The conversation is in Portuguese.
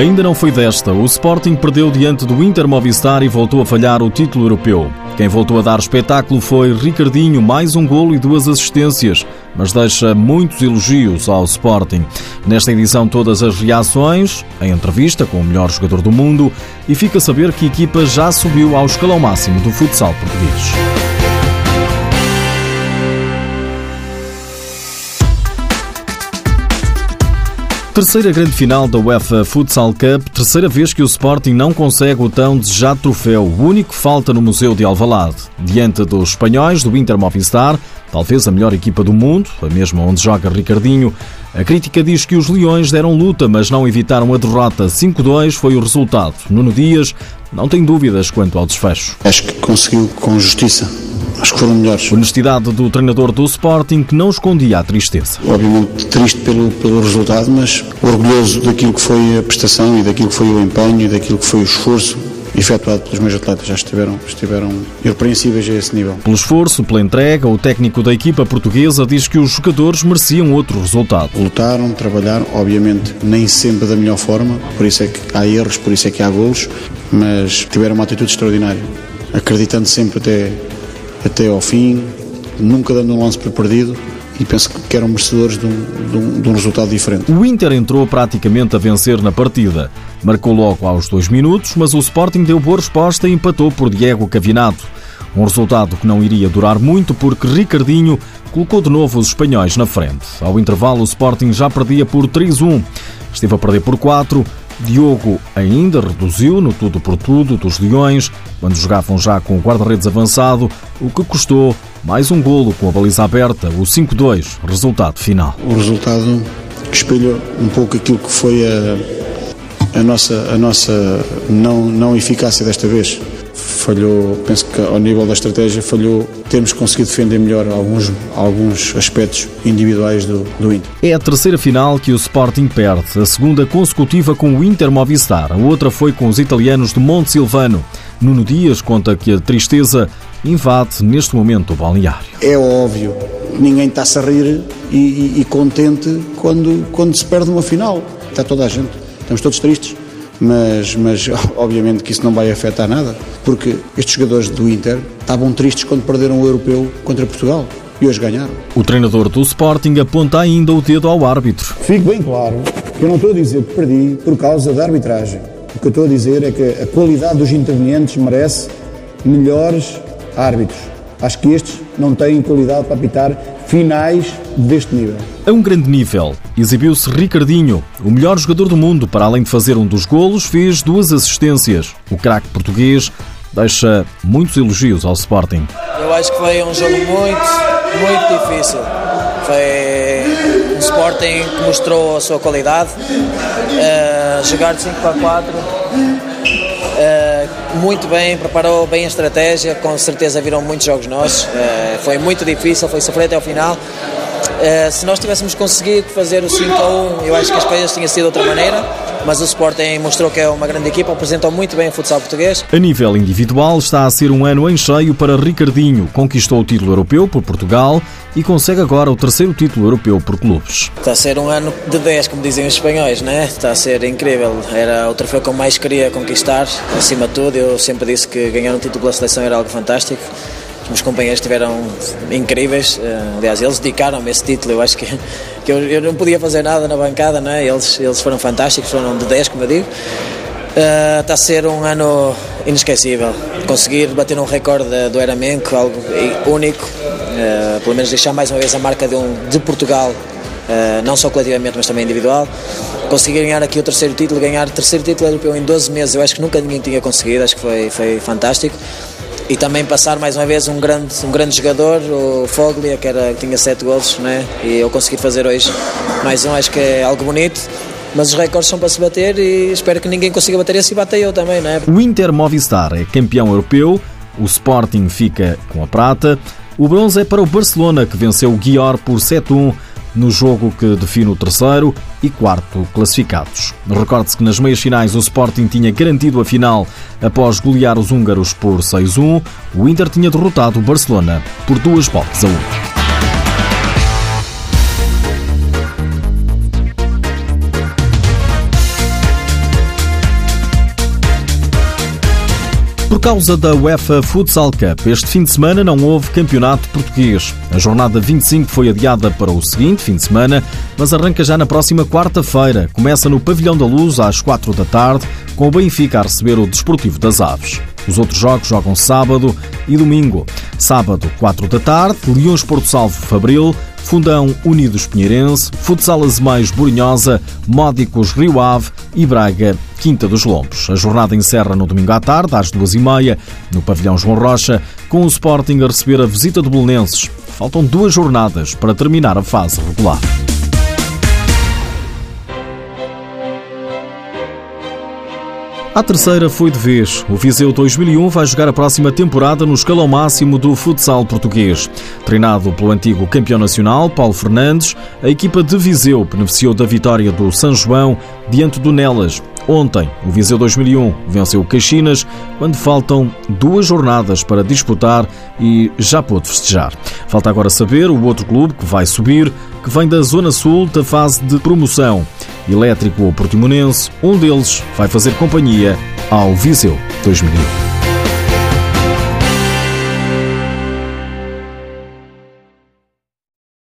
Ainda não foi desta. O Sporting perdeu diante do Inter Movistar e voltou a falhar o título europeu. Quem voltou a dar espetáculo foi Ricardinho, mais um golo e duas assistências, mas deixa muitos elogios ao Sporting. Nesta edição, todas as reações, a entrevista com o melhor jogador do mundo e fica a saber que a equipa já subiu ao escalão máximo do futsal português. Terceira grande final da UEFA Futsal Cup, terceira vez que o Sporting não consegue o tão desejado troféu, o único que falta no Museu de Alvalade. Diante dos espanhóis do Inter Movistar, talvez a melhor equipa do mundo, a mesma onde joga Ricardinho, a crítica diz que os Leões deram luta, mas não evitaram a derrota. 5-2 foi o resultado. Nuno Dias não tem dúvidas quanto ao desfecho. Acho que conseguiu com justiça acho que foram melhores. Honestidade do treinador do Sporting que não escondia a tristeza. Obviamente triste pelo, pelo resultado, mas orgulhoso daquilo que foi a prestação e daquilo que foi o empenho e daquilo que foi o esforço efetuado pelos meus atletas. Já estiveram, estiveram irrepreensíveis a esse nível. Pelo esforço, pela entrega, o técnico da equipa portuguesa diz que os jogadores mereciam outro resultado. Lutaram, trabalharam, obviamente nem sempre da melhor forma, por isso é que há erros, por isso é que há golos, mas tiveram uma atitude extraordinária, acreditando sempre até até ao fim, nunca dando um lance por perdido e penso que eram merecedores de um, de, um, de um, resultado diferente. O Inter entrou praticamente a vencer na partida. Marcou logo aos dois minutos, mas o Sporting deu boa resposta e empatou por Diego Cavinato. Um resultado que não iria durar muito porque Ricardinho colocou de novo os espanhóis na frente. Ao intervalo, o Sporting já perdia por 3-1. Esteve a perder por 4 Diogo ainda reduziu no tudo por tudo dos Leões, quando jogavam já com o guarda-redes avançado, o que custou mais um golo com a baliza aberta, o 5-2, resultado final. O resultado espelhou um pouco aquilo que foi a, a nossa, a nossa não, não eficácia desta vez falhou, penso que ao nível da estratégia falhou, temos conseguido defender melhor alguns, alguns aspectos individuais do, do Inter. É a terceira final que o Sporting perde, a segunda consecutiva com o Inter Movistar, a outra foi com os italianos de Monte Silvano. Nuno Dias conta que a tristeza invade neste momento o balneário. É óbvio, ninguém está-se a rir e, e, e contente quando, quando se perde uma final. Está toda a gente. Estamos todos tristes mas, mas obviamente que isso não vai afetar nada, porque estes jogadores do Inter estavam tristes quando perderam o europeu contra Portugal e hoje ganharam. O treinador do Sporting aponta ainda o dedo ao árbitro. Fique bem claro que eu não estou a dizer que perdi por causa da arbitragem. O que eu estou a dizer é que a qualidade dos intervenientes merece melhores árbitros. Acho que estes não têm qualidade para apitar finais deste nível. A um grande nível, exibiu-se Ricardinho, o melhor jogador do mundo, para além de fazer um dos golos, fez duas assistências. O craque português deixa muitos elogios ao Sporting. Eu acho que foi um jogo muito, muito difícil. Foi um Sporting que mostrou a sua qualidade. Uh, jogar de 5 para 4 Uh, muito bem, preparou bem a estratégia, com certeza viram muitos jogos nossos. Uh, foi muito difícil, foi sofrer até ao final. Uh, se nós tivéssemos conseguido fazer o 5 a 1, eu acho que as coisas tinham sido de outra maneira mas o Sporting mostrou que é uma grande equipa, apresentou muito bem o futsal português. A nível individual, está a ser um ano em cheio para Ricardinho. Conquistou o título europeu por Portugal e consegue agora o terceiro título europeu por clubes. Está a ser um ano de 10, como dizem os espanhóis, né? Está a ser incrível. Era o troféu que eu mais queria conquistar, acima de tudo. Eu sempre disse que ganhar um título pela seleção era algo fantástico meus companheiros estiveram incríveis, eh, aliás, eles dedicaram-me esse título, eu acho que, que eu, eu, não podia fazer nada na bancada, não é? eles, eles foram fantásticos, foram de 10, como eu digo. Uh, está a ser um ano inesquecível. Conseguir bater um recorde do Eramenco, algo único, uh, pelo menos deixar mais uma vez a marca de, um, de Portugal, uh, não só coletivamente, mas também individual. Conseguir ganhar aqui o terceiro título, ganhar o terceiro título europeu em 12 meses, eu acho que nunca ninguém tinha conseguido, acho que foi, foi fantástico e também passar mais uma vez um grande, um grande jogador, o Foglia, que, era, que tinha sete gols, né? e eu consegui fazer hoje mais um, acho que é algo bonito. Mas os recordes são para se bater e espero que ninguém consiga bater esse e bata eu também, não é? O Inter Movistar é campeão europeu, o Sporting fica com a prata, o bronze é para o Barcelona, que venceu o Guior por 7-1 no jogo que define o terceiro e quarto classificados. Recorde-se que nas meias finais o Sporting tinha garantido a final após golear os húngaros por 6-1. O Inter tinha derrotado o Barcelona por duas bolas a 1. Por causa da UEFA Futsal Cup, este fim de semana não houve campeonato português. A jornada 25 foi adiada para o seguinte fim de semana, mas arranca já na próxima quarta-feira. Começa no Pavilhão da Luz às 4 da tarde, com o Benfica a receber o Desportivo das Aves. Os outros jogos jogam sábado e domingo. Sábado, 4 da tarde, Leões Porto Salvo Fabril, Fundão Unidos Pinheirense, Futsal Azemais Borinhosa, Módicos Rio Ave e Braga Quinta dos Lombos. A jornada encerra no domingo à tarde, às duas e meia, no pavilhão João Rocha, com o Sporting a receber a visita de Belenenses. Faltam duas jornadas para terminar a fase regular. A terceira foi de vez. O Viseu 2001 vai jogar a próxima temporada no escalão máximo do futsal português. Treinado pelo antigo campeão nacional, Paulo Fernandes, a equipa de Viseu beneficiou da vitória do São João diante do Nelas. Ontem, o Viseu 2001 venceu o Caxinas quando faltam duas jornadas para disputar e já pôde festejar. Falta agora saber o outro clube que vai subir, que vem da Zona Sul da fase de promoção. Elétrico ou Portimonense, um deles vai fazer companhia ao Viseu 2001.